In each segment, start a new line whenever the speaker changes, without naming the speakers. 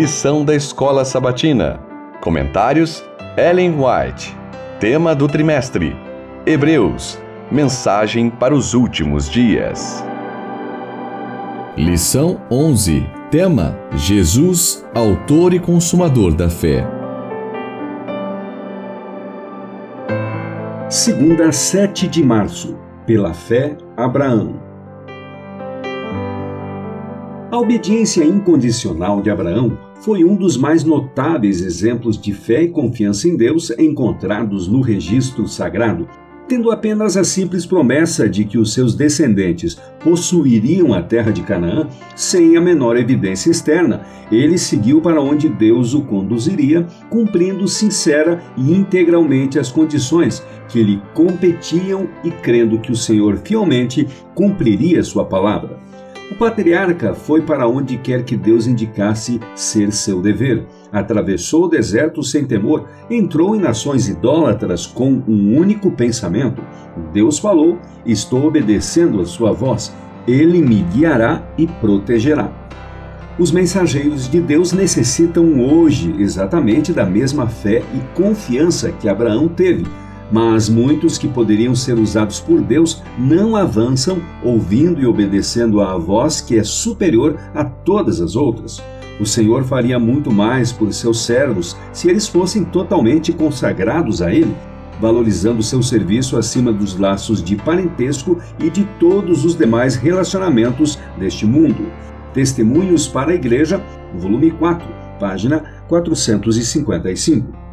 Lição da Escola Sabatina. Comentários: Ellen White. Tema do trimestre: Hebreus. Mensagem para os últimos dias.
Lição 11. Tema: Jesus, autor e consumador da fé.
Segunda, 7 de março. Pela fé, Abraão. A obediência incondicional de Abraão foi um dos mais notáveis exemplos de fé e confiança em Deus encontrados no registro sagrado, tendo apenas a simples promessa de que os seus descendentes possuiriam a terra de Canaã, sem a menor evidência externa, ele seguiu para onde Deus o conduziria, cumprindo sincera e integralmente as condições que lhe competiam e crendo que o Senhor fielmente cumpriria sua palavra. O patriarca foi para onde quer que Deus indicasse ser seu dever. Atravessou o deserto sem temor, entrou em nações idólatras com um único pensamento. Deus falou: Estou obedecendo a sua voz. Ele me guiará e protegerá. Os mensageiros de Deus necessitam hoje exatamente da mesma fé e confiança que Abraão teve mas muitos que poderiam ser usados por Deus não avançam ouvindo e obedecendo à voz que é superior a todas as outras. O Senhor faria muito mais por seus servos se eles fossem totalmente consagrados a Ele, valorizando seu serviço acima dos laços de parentesco e de todos os demais relacionamentos deste mundo. Testemunhos para a Igreja, volume 4, página 455.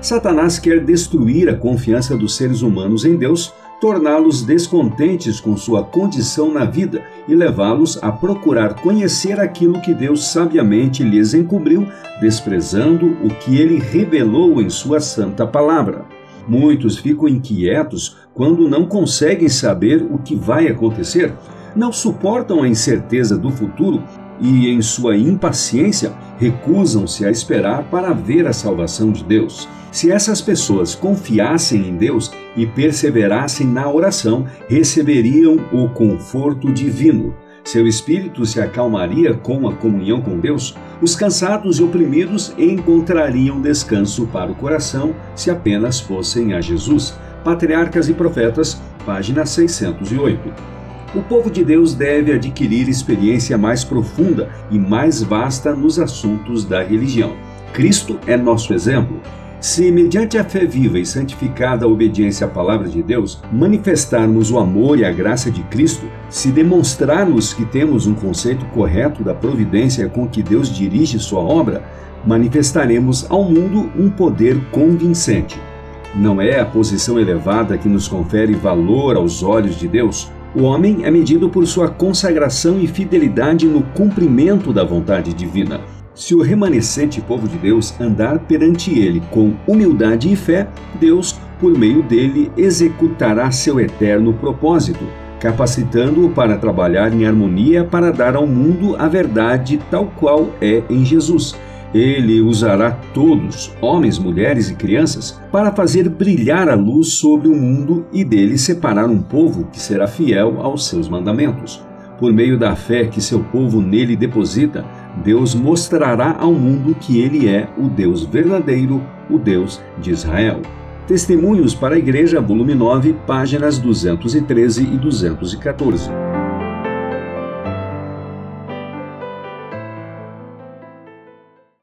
Satanás quer destruir a confiança dos seres humanos em Deus, torná-los descontentes com sua condição na vida e levá-los a procurar conhecer aquilo que Deus sabiamente lhes encobriu, desprezando o que ele revelou em sua santa palavra. Muitos ficam inquietos quando não conseguem saber o que vai acontecer, não suportam a incerteza do futuro e, em sua impaciência, recusam-se a esperar para ver a salvação de Deus. Se essas pessoas confiassem em Deus e perseverassem na oração, receberiam o conforto divino. Seu espírito se acalmaria com a comunhão com Deus. Os cansados e oprimidos encontrariam descanso para o coração se apenas fossem a Jesus. Patriarcas e Profetas, página 608. O povo de Deus deve adquirir experiência mais profunda e mais vasta nos assuntos da religião. Cristo é nosso exemplo. Se, mediante a fé viva e santificada a obediência à palavra de Deus, manifestarmos o amor e a graça de Cristo, se demonstrarmos que temos um conceito correto da providência com que Deus dirige sua obra, manifestaremos ao mundo um poder convincente. Não é a posição elevada que nos confere valor aos olhos de Deus, o homem é medido por sua consagração e fidelidade no cumprimento da vontade divina. Se o remanescente povo de Deus andar perante ele com humildade e fé, Deus, por meio dele, executará seu eterno propósito, capacitando-o para trabalhar em harmonia para dar ao mundo a verdade tal qual é em Jesus ele usará todos, homens, mulheres e crianças, para fazer brilhar a luz sobre o mundo e dele separar um povo que será fiel aos seus mandamentos. Por meio da fé que seu povo nele deposita, Deus mostrará ao mundo que ele é o Deus verdadeiro, o Deus de Israel. Testemunhos para a Igreja, volume 9, páginas 213 e 214.